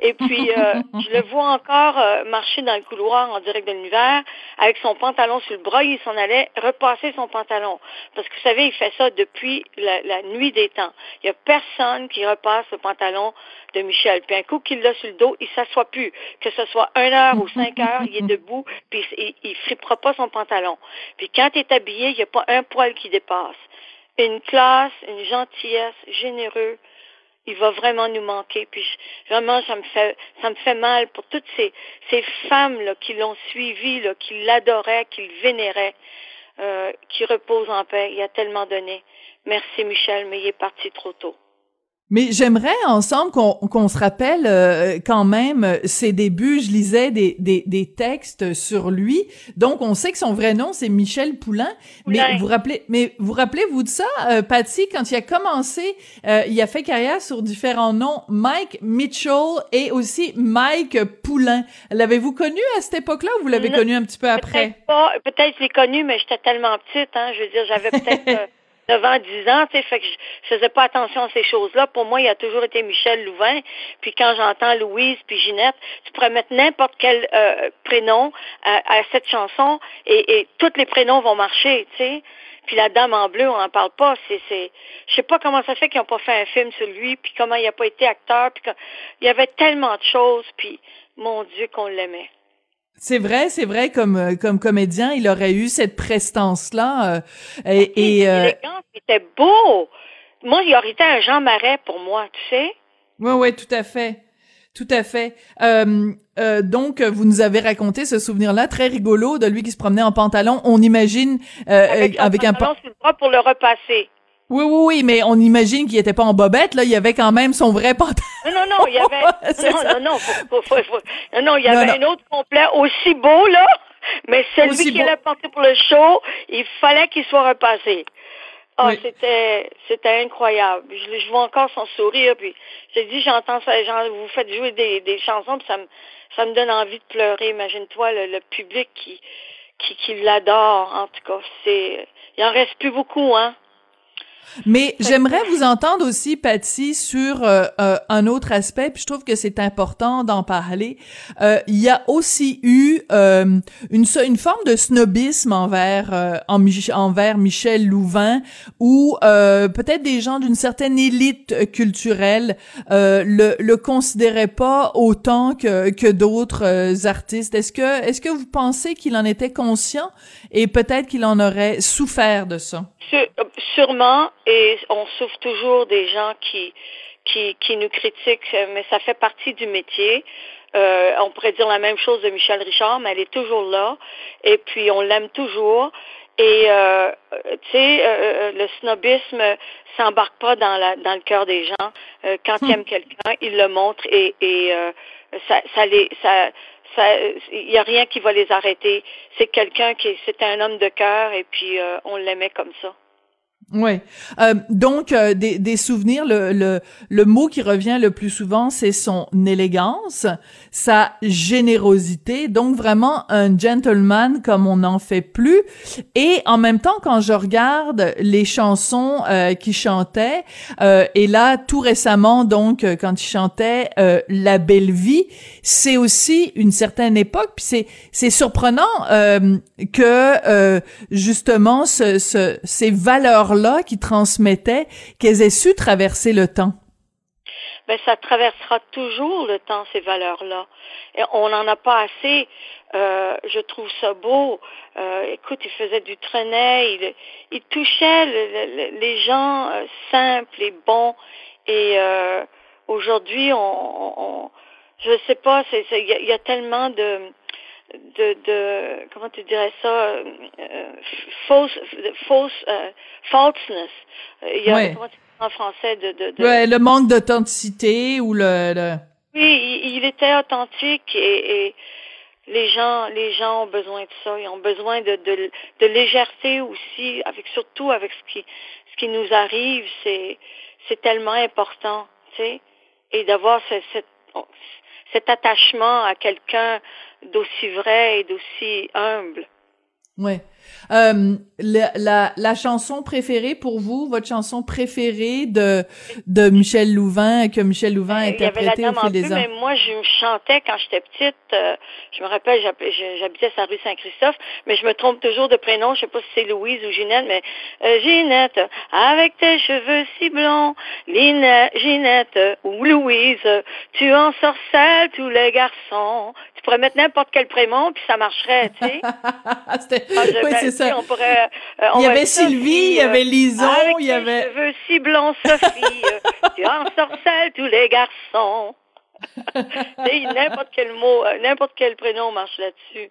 Et puis euh, je le vois encore marcher dans le couloir en direct de l'univers avec son pantalon sur le bras, il s'en allait repasser son pantalon. Parce que vous savez, il fait ça depuis la, la nuit des temps. Il y a personne qui repasse le pantalon de Michel. Puis un coup qu'il l'a sur le dos, il s'assoit plus. Que ce soit une heure ou cinq heures, il est debout, puis il, il frippera pas son pantalon. Puis quand il est habillé, il n'y a pas un poil qui dépasse. Une classe, une gentillesse, généreux, il va vraiment nous manquer. Puis vraiment, ça me fait, ça me fait mal pour toutes ces, ces femmes là, qui l'ont suivi, là, qui l'adoraient, qui le vénéraient, euh, qui reposent en paix. Il a tellement donné. Merci Michel, mais il est parti trop tôt.
Mais j'aimerais ensemble qu'on se rappelle euh, quand même ses débuts. Je lisais des, des, des, textes sur lui, donc on sait que son vrai nom c'est Michel Poulain. Mais vous rappelez, mais vous rappelez-vous de ça, euh, Patty, quand il a commencé, euh, il a fait carrière sur différents noms, Mike Mitchell et aussi Mike Poulain. L'avez-vous connu à cette époque-là ou vous l'avez connu un petit peu après?
Peut-être peut-être je l'ai connu, mais j'étais tellement petite, hein. Je veux dire, j'avais peut-être 9 ans, 10 ans, tu sais, fait que je faisais pas attention à ces choses-là. Pour moi, il a toujours été Michel Louvain. Puis quand j'entends Louise puis Ginette, tu pourrais mettre n'importe quel euh, prénom à, cette chanson et, et tous les prénoms vont marcher, tu sais. Puis la dame en bleu, on n'en parle pas. C'est, c'est, je sais pas comment ça fait qu'ils n'ont pas fait un film sur lui, puis comment il n'a pas été acteur, puis il y avait tellement de choses, puis mon Dieu qu'on l'aimait.
C'est vrai, c'est vrai, comme euh, comme comédien, il aurait eu cette prestance-là. Euh, et, et
euh... c'était beau. Moi, il aurait été un Jean Marais pour moi, tu sais.
Oui, oui, tout à fait. Tout à fait. Euh, euh, donc, vous nous avez raconté ce souvenir-là très rigolo de lui qui se promenait en pantalon. On imagine euh, avec,
avec
un
pantalon sur le bras pour le repasser.
Oui, oui, oui, mais on imagine qu'il était pas en bobette, là. Il y avait quand même son vrai pantalon.
Non, non, non, il y avait. non, non, non, faut, faut, faut, non, non, il y avait un autre complet aussi beau, là. Mais celui aussi qui allait porter pour le show, il fallait qu'il soit repassé. Ah, c'était, c'était incroyable. Je, je, vois encore son sourire, puis j'ai dit, j'entends ça, genre, vous faites jouer des, des chansons, puis ça me, ça me donne envie de pleurer. Imagine-toi le, le public qui, qui, qui l'adore. En tout cas, c'est, il en reste plus beaucoup, hein.
Mais j'aimerais vous entendre aussi, Patty, sur euh, euh, un autre aspect, puis je trouve que c'est important d'en parler. Euh, il y a aussi eu une, une forme de snobisme envers en, envers Michel Louvain, où peut-être des gens d'une certaine élite culturelle le, le considéraient pas autant que, que d'autres artistes. Est-ce que est-ce que vous pensez qu'il en était conscient et peut-être qu'il en aurait souffert de ça?
Sûrement, et on souffre toujours des gens qui, qui, qui nous critiquent, mais ça fait partie du métier. Euh, on pourrait dire la même chose de Michel Richard, mais elle est toujours là. Et puis, on l'aime toujours. Et, euh, tu sais, euh, le snobisme s'embarque pas dans, la, dans le cœur des gens. Euh, quand ils hmm. aiment quelqu'un, ils le montrent et, et ça, ça, les, ça, il n'y a rien qui va les arrêter. C'est quelqu'un qui, c'était un homme de cœur et puis on l'aimait comme ça.
Oui. Euh, donc, euh, des, des, souvenirs, le, le, le, mot qui revient le plus souvent, c'est son élégance, sa générosité. Donc, vraiment un gentleman comme on n'en fait plus. Et en même temps, quand je regarde les chansons euh, qu'il chantait, euh, et là, tout récemment, donc, quand il chantait La Belle Vie, c'est aussi une certaine époque. Puis c'est, c'est surprenant que, justement, ce, ce, ces valeurs là qui transmettaient, qu'elles aient su traverser le temps?
Ben, ça traversera toujours le temps, ces valeurs-là. Et on n'en a pas assez. Euh, je trouve ça beau. Euh, écoute, il faisait du trenet, il, il touchait les gens euh, simples et bons. Et aujourd'hui, on, on, je sais pas, il y, a tellement de de, de comment tu dirais ça euh, euh fausse fausse euh, falseness il y a comment tu en français de, de, de...
Ouais, le manque d'authenticité ou le, le...
oui il, il, était authentique et, et les gens les gens ont besoin de ça ils ont besoin de, de, de légèreté aussi avec surtout avec ce qui ce qui nous arrive c'est c'est tellement important tu sais et d'avoir cette, cette cet attachement à quelqu'un d'aussi vrai et d'aussi humble.
Ouais. Euh, la, la, la, chanson préférée pour vous, votre chanson préférée de de Michel Louvain que Michel Louvain a interprété au fil des ans?
Mais moi, je chantais quand j'étais petite. Euh, je me rappelle, j'habitais sur la rue Saint-Christophe, mais je me trompe toujours de prénom. Je sais pas si c'est Louise ou Ginette, mais euh, Ginette, avec tes cheveux si blonds, Linette, Ginette ou Louise, tu en sorcelles tous les garçons. Tu pourrais mettre n'importe quel prénom puis ça marcherait, tu sais.
ah, c'est ça.
On pourrait,
euh, il y avait Sylvie, il y avait Lison, il y avait...
cheveux si blancs, Sophie, euh, tu en sorcelles tous les garçons. n'importe quel mot, euh, n'importe quel prénom marche là-dessus.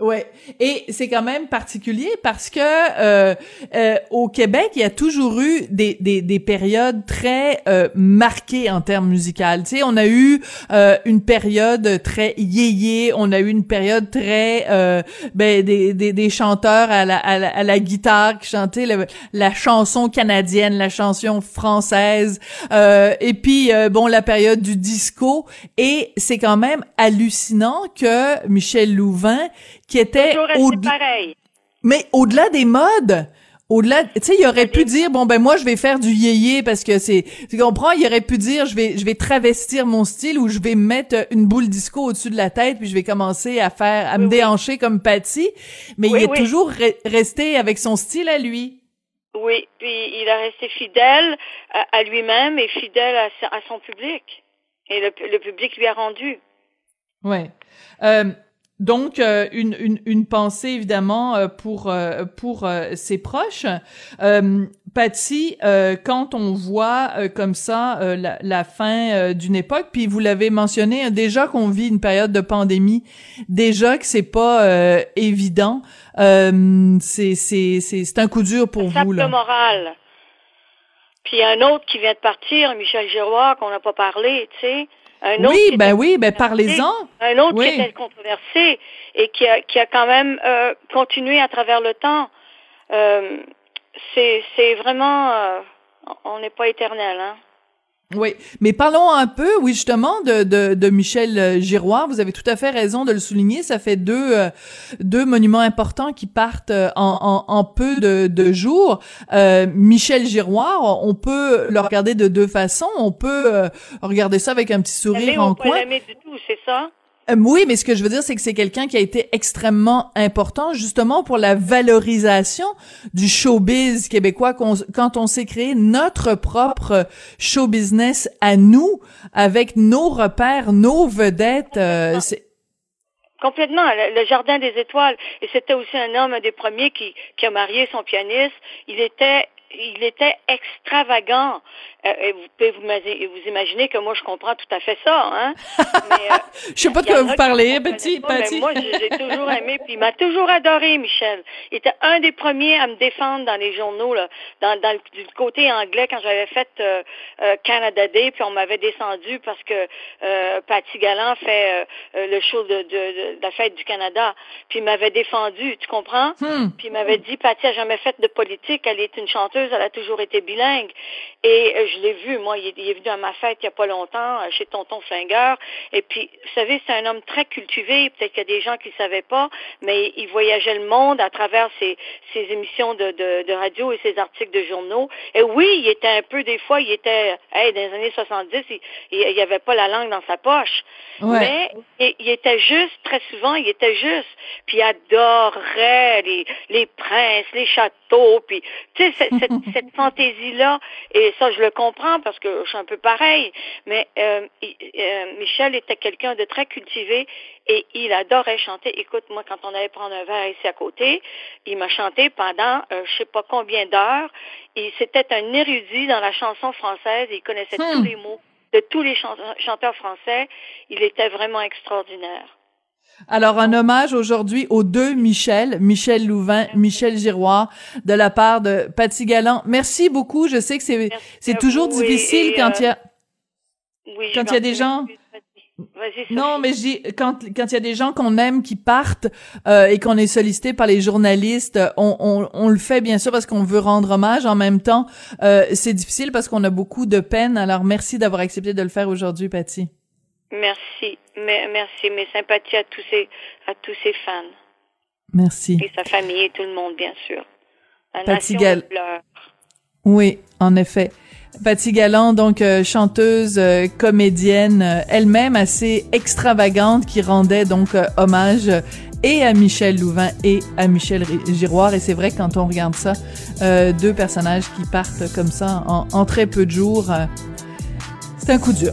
Ouais, et c'est quand même particulier parce que euh, euh, au Québec, il y a toujours eu des, des, des périodes très euh, marquées en termes musicaux. Tu sais, on a eu euh, une période très yéyé, on a eu une période très euh, ben, des, des, des chanteurs à la, à la, à la guitare qui chantaient la, la, chanson canadienne, la chanson française, euh, et puis bon la période du disco. Et c'est quand même hallucinant que Michel Louvain qui était
au pareil.
Mais au-delà des modes, au-delà, tu sais, il aurait pu dire bon ben moi je vais faire du yéyé parce que c'est, tu comprends, il aurait pu dire je vais je vais travestir mon style ou je vais mettre une boule disco au-dessus de la tête puis je vais commencer à faire à me déhancher comme Patty, mais il est toujours resté avec son style à lui.
Oui, puis il a resté fidèle à, lui-même et fidèle à, à, son public et le, le public lui a rendu.
Ouais. Euh, donc, euh, une, une, une, pensée évidemment euh, pour euh, pour ses proches. Euh, Patty, quand on voit comme ça la, la, fin d'une époque, puis vous l'avez mentionné, hein, déjà qu'on vit une période de pandémie, déjà que c'est pas évident, c'est c'est c'est un coup dur pour vous là.
moral. Puis un autre qui vient de partir, Michel Giroir, qu'on n'a pas parlé, tu sais
oui, ben oui, ben parlez-en.
Un autre qui était controversé et qui a, qui a quand même euh, continué à travers le temps. Euh, c'est vraiment, euh, on n'est pas éternel, hein.
Oui, mais parlons un peu, oui, justement, de, de, de, Michel euh, Giroir. Vous avez tout à fait raison de le souligner. Ça fait deux, euh, deux monuments importants qui partent euh, en, en, en peu de, de jours. Euh, Michel Giroir, on peut le regarder de deux façons. On peut regarder ça avec un petit sourire en coin.
du tout, c'est ça?
Euh, oui, mais ce que je veux dire, c'est que c'est quelqu'un qui a été extrêmement important justement pour la valorisation du showbiz québécois quand on s'est créé notre propre show business à nous, avec nos repères, nos vedettes. Euh,
Complètement, le, Jardin des Étoiles. Et c'était aussi un homme, un des premiers qui, qui a marié son pianiste. Il était il était extravagant. Euh, vous pouvez vous, vous, imaginer que moi, je comprends tout à fait ça. Hein?
Mais, euh, je sais pas de quoi vous parlez, petit, petit.
moi, j'ai toujours aimé, puis il m'a toujours adoré, Michel. Il était un des premiers à me défendre dans les journaux, là, dans, dans le, du côté anglais, quand j'avais fait euh, euh, Canada Day, puis on m'avait descendu parce que euh, Patty Galland fait euh, le show de, de, de, la fête du Canada. Puis il m'avait défendu, tu comprends? Hmm. Puis il m'avait dit, Patty a jamais fait de politique, elle est une chanteuse elle a toujours été bilingue. Et je l'ai vu, moi, il est, il est venu à ma fête il n'y a pas longtemps, euh, chez Tonton Flingueur. Et puis, vous savez, c'est un homme très cultivé. Peut-être qu'il y a des gens qui ne savaient pas, mais il voyageait le monde à travers ses, ses émissions de, de, de, radio et ses articles de journaux. Et oui, il était un peu, des fois, il était, hey, dans les années 70, il, il, avait pas la langue dans sa poche. Mais il, il, était juste, très souvent, il était juste. Puis il adorait les, les princes, les châteaux, puis, tu sais, cette, cette, cette fantaisie-là. Et ça, je le comprends parce que je suis un peu pareil. Mais euh, euh, Michel était quelqu'un de très cultivé et il adorait chanter. Écoute, moi, quand on allait prendre un verre ici à côté, il m'a chanté pendant euh, je sais pas combien d'heures. Et c'était un érudit dans la chanson française. Il connaissait tous
Hmm.
les mots de tous les chan- chanteurs français. Il était vraiment extraordinaire.
Alors, un hommage aujourd'hui aux deux Michel, Michel Louvain, Michel Giroir, de la part de Patty Galland. Merci beaucoup. Je sais que c'est, c'est toujours
vous
difficile
et,
quand
euh,
il y a,
Oui,
quand il y a des gens, non, mais quand, quand il y a des gens qu'on aime qui partent, euh, et qu'on est sollicité par les journalistes, on, on, on le fait bien sûr parce qu'on veut rendre hommage. En même temps, euh, c'est difficile parce qu'on a beaucoup de peine. Alors, merci d'avoir accepté de le faire aujourd'hui, Patty.
Merci, merci, mes sympathies à tous ces, à tous ces fans
Merci.
et sa famille et tout le monde, bien sûr. La
Patty
nation
Gal-
pleure.
Oui, en effet. Patty Galland, donc euh, chanteuse, euh, comédienne, euh, elle-même assez extravagante, qui rendait donc hommage et à Michel Louvain et à Michel Giroir. Et c'est vrai que quand on regarde ça, deux personnages qui partent comme ça en, en très peu de jours, c'est un coup dur.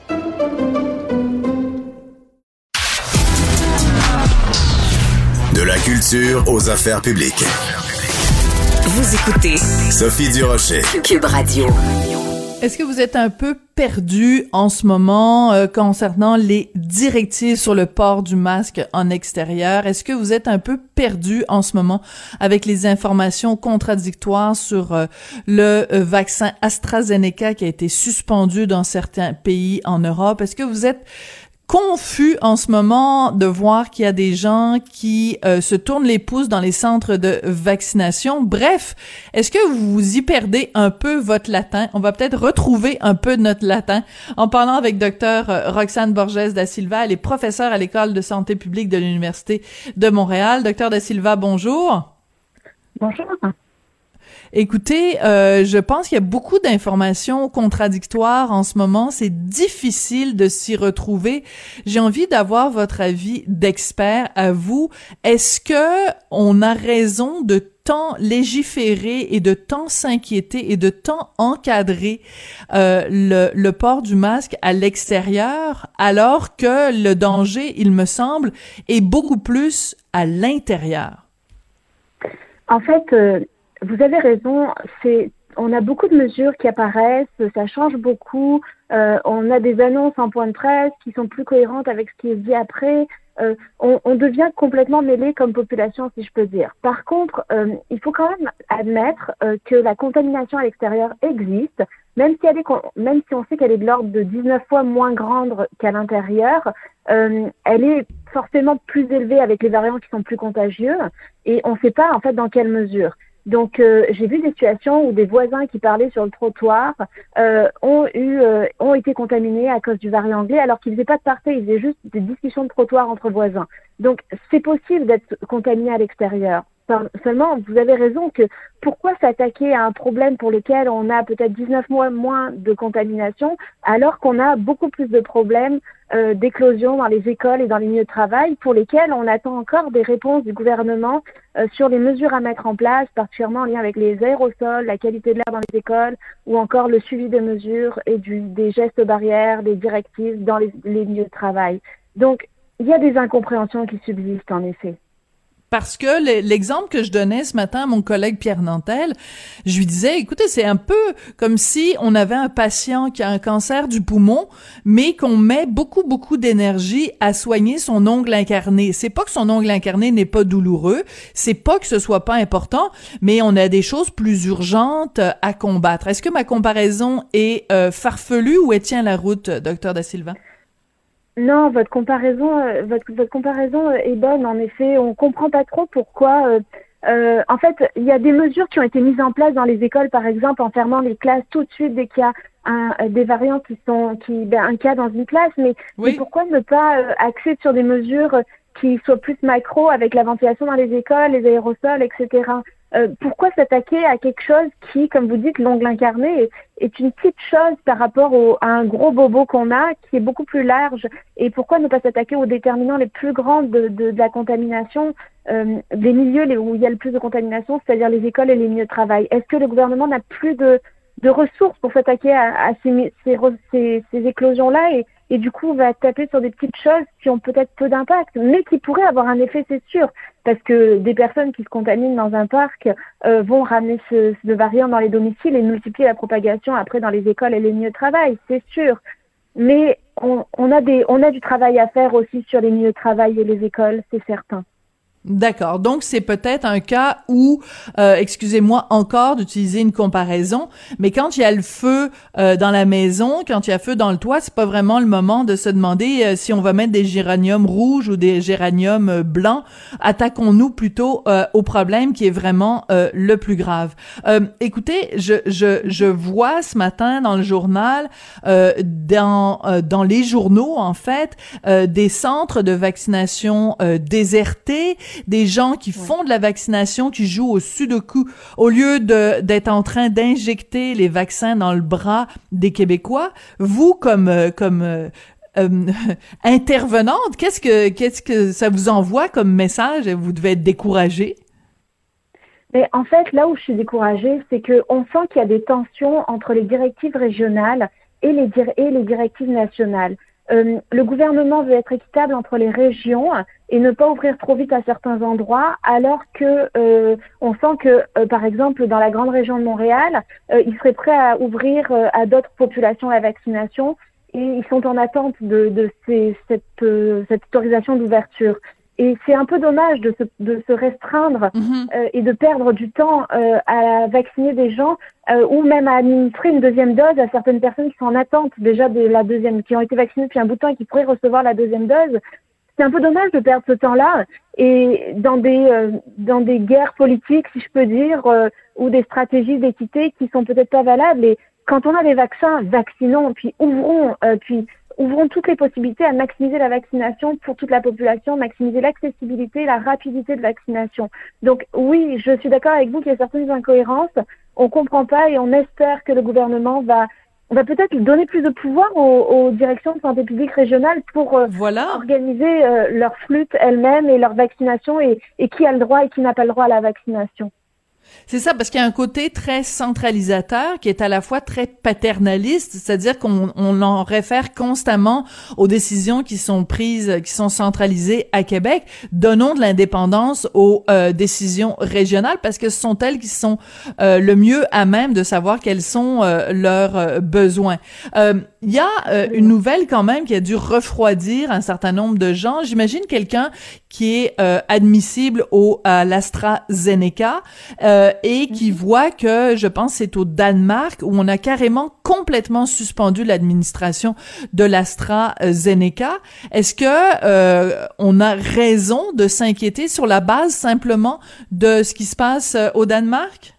De la culture aux affaires publiques.
Vous écoutez
Sophie Durocher.
Cube Radio.
Est-ce que vous êtes un peu perdu en ce moment euh, concernant les directives sur le port du masque en extérieur? Est-ce que vous êtes un peu perdu en ce moment avec les informations contradictoires sur euh, le euh, vaccin AstraZeneca qui a été suspendu dans certains pays en Europe? Est-ce que vous êtes confus en ce moment de voir qu'il y a des gens qui euh, se tournent les pouces dans les centres de vaccination. Bref, est-ce que vous y perdez un peu votre latin? On va peut-être retrouver un peu notre latin en parlant avec docteur euh, Roxane Borges da Silva. Elle est professeure à l'école de santé publique de l'Université de Montréal. Docteur da Silva, bonjour.
Bonjour.
Écoutez, euh, je pense qu'il y a beaucoup d'informations contradictoires en ce moment. C'est difficile de s'y retrouver. J'ai envie d'avoir votre avis d'expert à vous. Est-ce que on a raison de tant légiférer et de tant s'inquiéter et de tant encadrer euh, le, le port du masque à l'extérieur alors que le danger, il me semble, est beaucoup plus à l'intérieur?
En fait, euh, vous avez raison. C'est, on a beaucoup de mesures qui apparaissent, ça change beaucoup. Euh, on a des annonces en point de presse qui sont plus cohérentes avec ce qui est dit après. Euh, on, on, devient complètement mêlé comme population, si je peux dire. Par contre, euh, il faut quand même admettre euh, que la contamination à l'extérieur existe, même si, elle est, même si on sait qu'elle est de l'ordre de 19 fois moins grande qu'à l'intérieur, euh, elle est forcément plus élevée avec les variants qui sont plus contagieux et on ne sait pas en fait dans quelle mesure. Donc euh, j'ai vu des situations où des voisins qui parlaient sur le trottoir euh, ont eu euh, ont été contaminés à cause du variant anglais alors qu'ils faisaient pas de party, ils faisaient juste des discussions de trottoir entre voisins. Donc c'est possible d'être contaminé à l'extérieur. Seulement, vous avez raison que pourquoi s'attaquer à un problème pour lequel on a peut-être 19 mois moins de contamination, alors qu'on a beaucoup plus de problèmes euh, d'éclosion dans les écoles et dans les milieux de travail, pour lesquels on attend encore des réponses du gouvernement euh, sur les mesures à mettre en place, particulièrement en lien avec les aérosols, la qualité de l'air dans les écoles, ou encore le suivi des mesures et du, des gestes barrières, des directives dans les, les milieux de travail. Donc, il y a des incompréhensions qui subsistent en effet.
Parce que l'exemple que je donnais ce matin à mon collègue Pierre Nantel, je lui disais, écoutez, c'est un peu comme si on avait un patient qui a un cancer du poumon, mais qu'on met beaucoup, beaucoup d'énergie à soigner son ongle incarné. C'est pas que son ongle incarné n'est pas douloureux, c'est pas que ce soit pas important, mais on a des choses plus urgentes à combattre. Est-ce que ma comparaison est euh, farfelue ou elle tient la route, docteur Da Silva?
Non, votre comparaison, euh, votre, votre, comparaison euh, est bonne. En effet, on comprend pas trop pourquoi. Euh, euh, en fait, il y a des mesures qui ont été mises en place dans les écoles, par exemple, en fermant les classes tout de suite dès qu'il y a un, des variants qui sont, qui, ben, un cas dans une classe. Mais, mais pourquoi ne pas axer sur des mesures qui soient plus macro avec la ventilation dans les écoles, les aérosols, etc. Euh, pourquoi s'attaquer à quelque chose qui, comme vous dites, l'ongle incarné, est, une petite chose par rapport au, à un gros bobo qu'on a, qui est beaucoup plus large? Et pourquoi ne pas s'attaquer aux déterminants les plus grands de, la contamination, euh, des milieux où il y a le plus de contamination, c'est-à-dire les écoles et les milieux de travail? Est-ce que le gouvernement n'a plus de, ressources pour s'attaquer à, ces, ces, éclosions-là et du coup on va taper sur des petites choses qui ont peut-être peu d'impact, mais qui pourraient avoir un effet, c'est sûr, parce que des personnes qui se contaminent dans un parc euh, vont ramener ce, variant dans les domiciles et multiplier la propagation après dans les écoles et les milieux de travail, c'est sûr. Mais on, a on a du travail à faire aussi sur les milieux de travail et les écoles, c'est certain.
D'accord. Donc c'est peut-être un cas où, euh, excusez-moi encore d'utiliser une comparaison, mais quand il y a le feu euh, dans la maison, quand il y a feu dans le toit, c'est pas vraiment le moment de se demander euh, si on va mettre des géraniums rouges ou des géraniums blancs. Attaquons-nous plutôt au problème qui est vraiment le plus grave. écoutez, je, je, je vois ce matin dans le journal, dans dans les journaux en fait, des centres de vaccination désertés des gens qui font de la vaccination, qui jouent au sudoku, au lieu de d'être en train d'injecter les vaccins dans le bras des Québécois. Vous, comme euh, comme euh, euh, intervenante, qu'est-ce que qu'est-ce que ça vous envoie comme message Vous devez être découragé.
Mais en fait, là où je suis découragée, c'est que on sent qu'il y a des tensions entre les directives régionales et les, et les directives nationales. Euh, le gouvernement veut être équitable entre les régions et ne pas ouvrir trop vite à certains endroits, alors que euh, on sent que, euh, par exemple, dans la grande région de Montréal, ils seraient prêts à ouvrir à d'autres populations la vaccination et ils sont en attente de, de ces, cette, cette autorisation d'ouverture. Et c'est un peu dommage de se, de se restreindre mhm. euh, et de perdre du temps euh, à vacciner des gens euh, ou même à administrer une deuxième dose à certaines personnes qui sont en attente déjà de la deuxième, qui ont été vaccinées depuis un bout de temps et qui pourraient recevoir la deuxième dose. C'est un peu dommage de perdre ce temps-là et dans des dans des guerres politiques, si je peux dire, ou des stratégies d'équité qui sont peut-être pas valables. Et quand on a des vaccins, vaccinons, puis ouvrons, puis ouvrons toutes les possibilités à maximiser la vaccination pour toute la population, maximiser l'accessibilité, la rapidité de vaccination. Donc oui, je suis d'accord avec vous qu'il y a certaines incohérences. On comprend pas et on espère que le gouvernement va va peut-être donner plus de pouvoir aux, directions de santé publique régionales pour euh, organiser euh, leur flûte elles-mêmes et leur vaccination et, et qui a le droit et qui n'a pas le droit à la vaccination.
C'est ça, parce qu'il y a un côté très centralisateur qui est à la fois très paternaliste, c'est-à-dire qu'on on en réfère constamment aux décisions qui sont prises, qui sont centralisées à Québec. Donnons de l'indépendance aux euh, décisions régionales parce que ce sont elles qui sont euh, le mieux à même de savoir quels sont euh, leurs besoins. Il y a une nouvelle quand même qui a dû refroidir un certain nombre de gens. J'imagine quelqu'un qui est admissible au à l'AstraZeneca euh, et qui mhm. voit que, je pense, c'est au Danemark où on a carrément complètement suspendu l'administration de l'AstraZeneca. Est-ce que euh, on a raison de s'inquiéter sur la base simplement de ce qui se passe euh, au Danemark?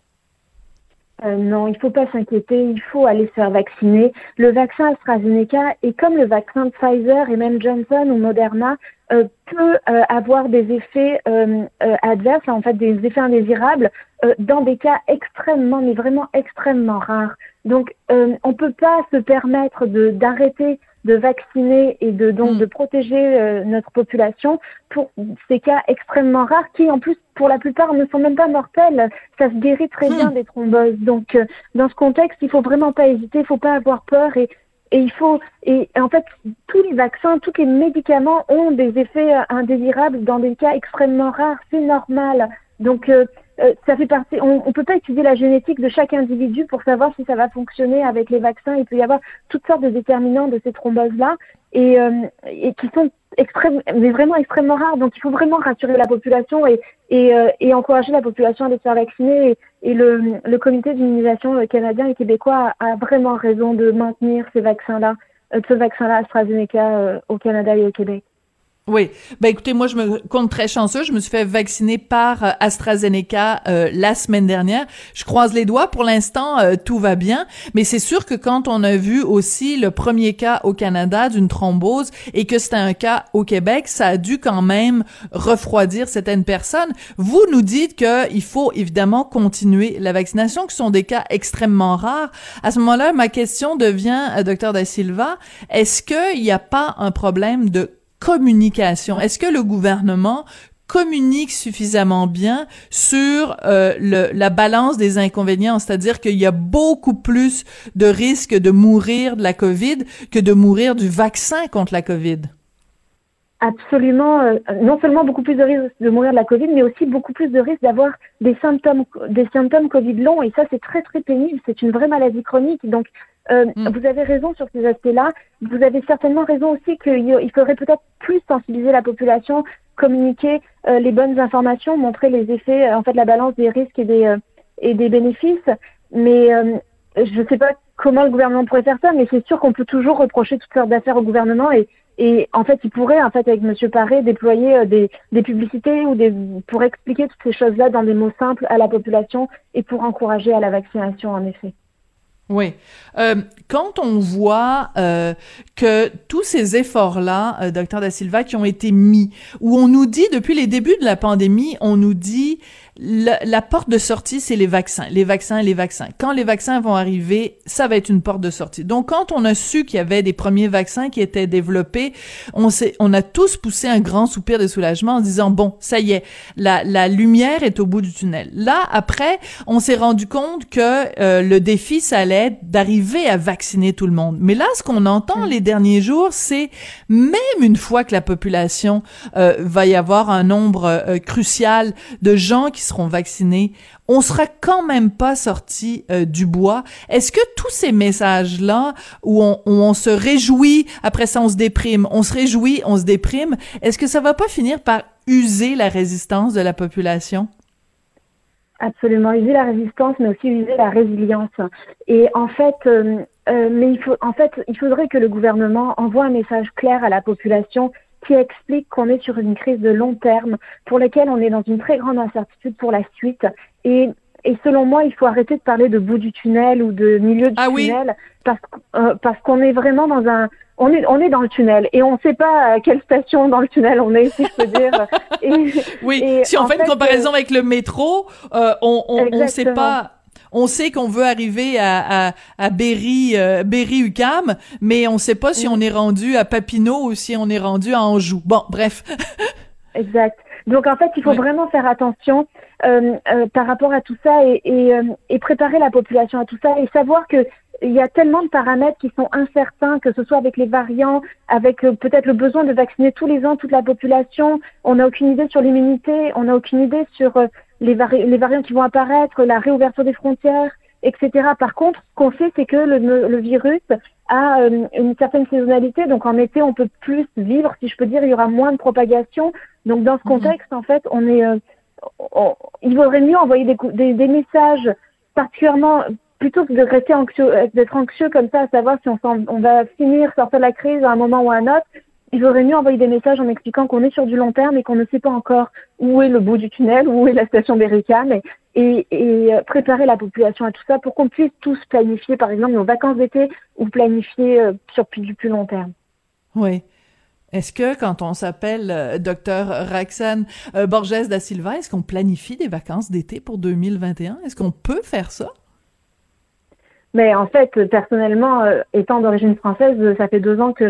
Euh, non, il ne faut pas s'inquiéter, il faut aller se faire vacciner. Le vaccin AstraZeneca est comme le vaccin de Pfizer et même Johnson ou Moderna euh, peut euh, avoir des effets adverses, en fait des effets indésirables, dans des cas extrêmement, mais vraiment extrêmement rares. Donc, on ne peut pas se permettre d'arrêter de vacciner et de donc mm. de protéger euh, notre population pour ces cas extrêmement rares qui en plus pour la plupart ne sont même pas mortels. Ça se guérit très mm. bien des thromboses. Donc euh, dans ce contexte, il faut vraiment pas hésiter, il faut pas avoir peur et et il faut et en fait tous les vaccins, tous les médicaments ont des effets indésirables dans des cas extrêmement rares. C'est normal. Donc euh, ça fait partie. On, ne peut pas étudier la génétique de chaque individu pour savoir si ça va fonctionner avec les vaccins. Il peut y avoir toutes sortes de déterminants de ces thromboses là et, euh, qui sont mais vraiment extrêmement rares. Donc il faut vraiment rassurer la population et, euh, encourager la population à se faire vacciner. Et, le, le comité d'immunisation canadien et québécois a, a, vraiment raison de maintenir ces vaccins-là, ce vaccin-là AstraZeneca au Canada et au Québec.
Oui. Ben écoutez, moi je me compte très chanceux. Je me suis fait vacciner par euh, AstraZeneca euh, la semaine dernière. Je croise les doigts. Pour l'instant, euh, tout va bien. Mais c'est sûr que quand on a vu aussi le premier cas au Canada d'une thrombose et que c'était un cas au Québec, ça a dû quand même refroidir certaines personnes. Vous nous dites que il faut évidemment continuer la vaccination, ce sont des cas extrêmement rares. À ce moment-là, ma question devient, docteur Da Silva, est-ce qu'il n'y a pas un problème de communication. Est-ce que le gouvernement communique suffisamment bien sur euh, le, la balance des inconvénients, c'est-à-dire qu'il y a beaucoup plus de risques de mourir de la COVID que de mourir du vaccin contre la COVID.
Absolument, euh, non seulement beaucoup plus de risques de mourir de la Covid, mais aussi beaucoup plus de risques d'avoir des symptômes, des symptômes Covid longs. Et ça, c'est très très pénible. C'est une vraie maladie chronique. Donc, euh, mm. Vous avez raison sur ces aspects-là. Vous avez certainement raison aussi qu'il faudrait peut-être plus sensibiliser la population, communiquer euh, les bonnes informations, montrer les effets, euh, en fait, la balance des risques et des, et des bénéfices. Mais je ne sais pas comment le gouvernement pourrait faire ça, mais c'est sûr qu'on peut toujours reprocher toutes sortes d'affaires au gouvernement et, et en fait, il pourrait, en fait, avec Monsieur Paré, déployer des, des publicités ou des, pour expliquer toutes ces choses-là dans des mots simples à la population et pour encourager à la vaccination, en effet.
Oui. Euh, quand on voit euh, que tous ces efforts-là, euh, docteur Da Silva, qui ont été mis, où on nous dit depuis les débuts de la pandémie, on nous dit la, porte de sortie, c'est les vaccins, les vaccins, les vaccins. Quand les vaccins vont arriver, ça va être une porte de sortie. Donc, quand on a su qu'il y avait des premiers vaccins qui étaient développés, on s'est, on a tous poussé un grand soupir de soulagement en disant bon, ça y est, la, la lumière est au bout du tunnel. Là, après, on s'est rendu compte que euh, le défi, ça allait être d'arriver à vacciner tout le monde. Mais là, ce qu'on entend mm. les derniers jours, c'est même une fois que la population euh, va y avoir un nombre euh, crucial de gens qui seront vaccinés, on sera quand même pas sorti euh, du bois. Est-ce que tous ces messages-là, où on, se réjouit, après ça on se déprime, on se réjouit, on se déprime, est-ce que ça va pas finir par user la résistance de la population?
Absolument, user la résistance, mais aussi user la résilience. Et en fait, euh, euh, mais il faut, en fait, il faudrait que le gouvernement envoie un message clair à la population qui explique qu'on est sur une crise de long terme pour laquelle on est dans une très grande incertitude pour la suite. Et, et selon moi, il faut arrêter de parler de bout du tunnel ou de milieu du
ah
tunnel parce, euh, parce qu'on est vraiment dans un on est, on est dans le tunnel et on ne sait pas à quelle station dans le tunnel on est, si je peux dire.
Et, oui, si on fait, une comparaison euh, avec le métro, euh, on ne sait pas on sait qu'on veut arriver à, à, à Berry, euh, Berry UCAM, mais on sait pas si on est rendu à Papineau ou si on est rendu à Anjou. Bon, bref.
exact. Donc en fait, il faut vraiment faire attention euh, euh, par rapport à tout ça et, et, euh, et, préparer la population à tout ça et savoir que il y a tellement de paramètres qui sont incertains, que ce soit avec les variants, avec euh, peut-être le besoin de vacciner tous les ans toute la population. On n'a aucune idée sur l'immunité, on n'a aucune idée sur les, les variants qui vont apparaître, la réouverture des frontières, etc. Par contre, ce qu'on sait, c'est que le, le, virus a euh, une certaine saisonnalité. Donc en été, on peut plus vivre, si je peux dire, il y aura moins de propagation. Donc dans ce mhm. contexte, en fait, on est, euh, il vaudrait mieux envoyer des, des, des, messages particulièrement plutôt que de rester anxieux, d'être anxieux comme ça, à savoir si on, on va finir sortir de la crise à un moment ou à un autre il vaudrait mieux envoyer des messages en expliquant qu'on est sur du long terme et qu'on ne sait pas encore où est le bout du tunnel, où est la station Bericam et, euh, préparer la population à tout ça pour qu'on puisse tous planifier, par exemple, nos vacances d'été ou planifier euh, sur du plus long terme.
Oui. Est-ce que quand on s'appelle euh, docteur Raxan Borges da Silva, est-ce qu'on planifie des vacances d'été pour 2021? Est-ce qu'on peut faire ça?
Mais en fait, personnellement, euh, étant d'origine française, ça fait deux ans que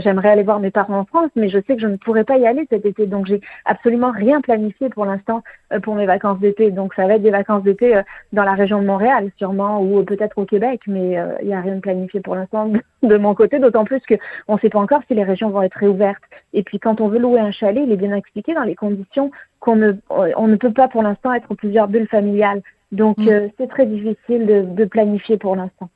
j'aimerais aller voir mes parents en France, mais je sais que je ne pourrais pas y aller cet été. Donc, j'ai absolument rien planifié pour l'instant euh, pour mes vacances d'été. Donc, ça va être des vacances d'été euh, dans la région de Montréal, sûrement, ou peut-être au Québec, mais il n'y a rien de planifié pour l'instant de mon côté, d'autant plus que on ne sait pas encore si les régions vont être réouvertes. Et puis, quand on veut louer un chalet, il est bien expliqué dans les conditions qu'on ne, on ne peut pas pour l'instant être plusieurs bulles familiales. Donc, mm. euh, c'est très difficile de, de planifier pour l'instant.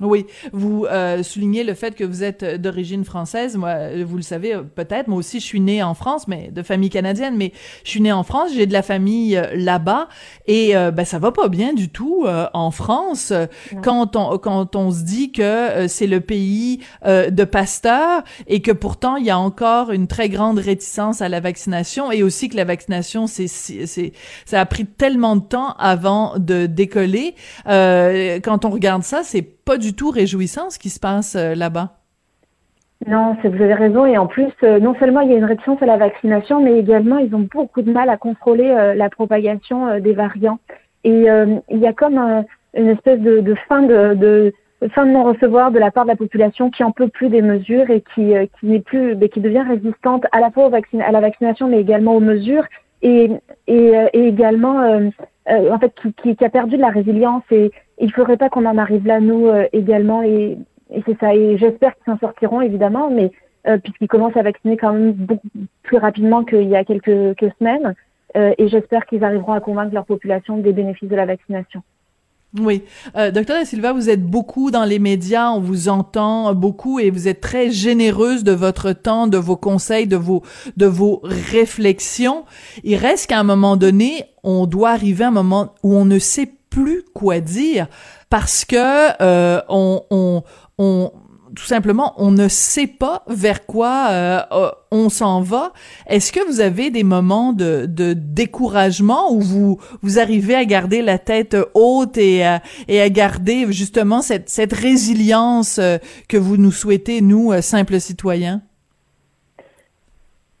Oui, vous euh, soulignez le fait que vous êtes d'origine française. Moi, vous le savez euh, peut-être. Moi aussi, je suis née en France, mais de famille canadienne. Mais je suis née en France. J'ai de la famille euh, là-bas, et euh, ben ça va pas bien du tout en France. Quand on quand on se dit que c'est le pays de Pasteur et que pourtant il y a encore une très grande réticence à la vaccination et aussi que la vaccination c'est c'est ça a pris tellement de temps avant de décoller. quand on regarde ça, c'est pas du tout réjouissant ce qui se passe euh, là-bas.
Non, vous avez raison. Et en plus, euh, non seulement il y a une réticence à la vaccination, mais également ils ont beaucoup de mal à contrôler euh, la propagation des variants. Et il y a comme une espèce de, fin de, fin de non-recevoir de la part de la population qui en peut plus des mesures et qui, qui n'est plus, qui devient résistante à la fois au vaccin, à la vaccination, mais également aux mesures et, et, également, en fait, qui, qui, a perdu de la résilience et, il faudrait pas qu'on en arrive là, nous, euh, également. Et, c'est ça. Et j'espère qu'ils s'en sortiront, évidemment, mais euh, puisqu'ils commencent à vacciner quand même beaucoup plus rapidement qu'il y a quelques, semaines. Euh, et j'espère qu'ils arriveront à convaincre leur population des bénéfices de la vaccination.
Oui. Docteur Silva, vous êtes beaucoup dans les médias, on vous entend beaucoup et vous êtes très généreuse de votre temps, de vos conseils, de vos, de vos réflexions. Il reste qu'à un moment donné, on doit arriver à un moment où on ne sait plus quoi dire parce que euh, on, on, on tout simplement, on ne sait pas vers quoi euh, euh, on s'en va. Est-ce que vous avez des moments de, de, découragement où vous vous arrivez à garder la tête haute et à, et à garder justement cette, cette résilience que vous nous souhaitez, nous, simples citoyens?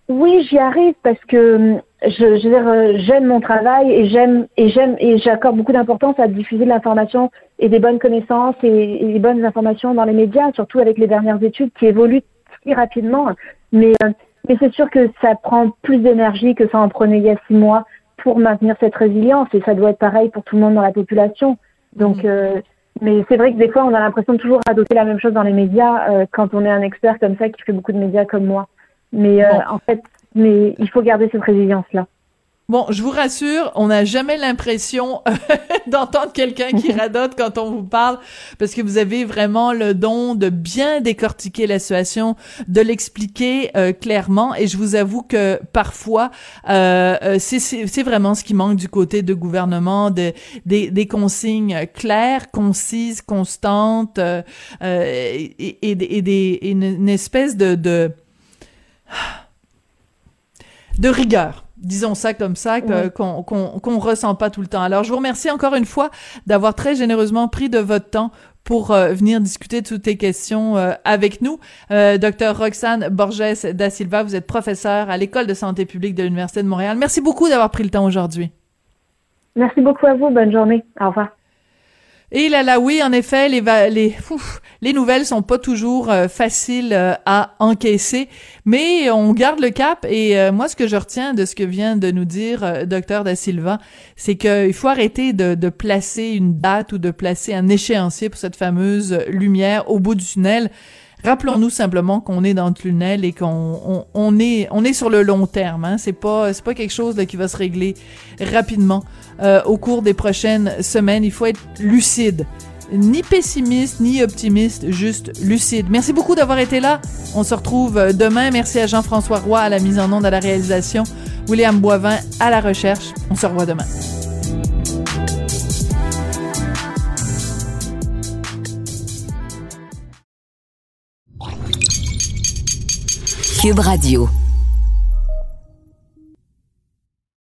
Oui, j'y arrive parce que je, je veux dire, euh, j'aime mon travail et j'aime et j'aime et j'accorde beaucoup d'importance à diffuser de l'information et des bonnes connaissances et, et, des bonnes informations dans les médias, surtout avec les dernières études qui évoluent très rapidement. Mais euh, mais c'est sûr que ça prend plus d'énergie que ça en prenait il y a six mois pour maintenir cette résilience et ça doit être pareil pour tout le monde dans la population. Donc euh, mais c'est vrai que des fois on a l'impression de toujours adopter la même chose dans les médias quand on est un expert comme ça qui fait beaucoup de médias comme moi. Mais en fait mais il faut garder cette résilience-là.
Bon, je vous rassure, on n'a jamais l'impression d'entendre quelqu'un qui radote quand on vous parle, parce que vous avez vraiment le don de bien décortiquer la situation, de l'expliquer euh, clairement. Et je vous avoue que parfois, euh, euh c'est vraiment ce qui manque du côté de gouvernement, de, des, des consignes claires, concises, constantes, euh, et, et, et, des, une, une espèce de, de de rigueur disons ça comme ça, qu'on qu'on ressent pas tout le temps. Alors, je vous remercie encore une fois d'avoir très généreusement pris de votre temps pour euh, venir discuter de toutes tes questions euh, avec nous. Euh, docteur Roxane Borges da Silva, vous êtes professeur à l'École de santé publique de l'Université de Montréal. Merci beaucoup d'avoir pris le temps aujourd'hui.
Merci beaucoup à vous. Bonne journée. Au revoir.
Et là, là, oui, en effet, les, les, les nouvelles sont pas toujours euh, faciles euh, à encaisser, mais on garde le cap. Et euh, moi, ce que je retiens de ce que vient de nous dire docteur Da Silva, c'est qu'il faut arrêter de, placer une date ou de placer un échéancier pour cette fameuse lumière au bout du tunnel. Rappelons-nous simplement qu'on est dans le tunnel et qu'on on, est on est sur le long terme. Hein. C'est pas c'est pas quelque chose qui va se régler rapidement euh, au cours des prochaines semaines. Il faut être lucide, ni pessimiste ni optimiste, juste lucide. Merci beaucoup d'avoir été là. On se retrouve demain. Merci à Jean-François Roy à la mise en onde, à la réalisation, William Boivin à la recherche. On se revoit demain.
Radio.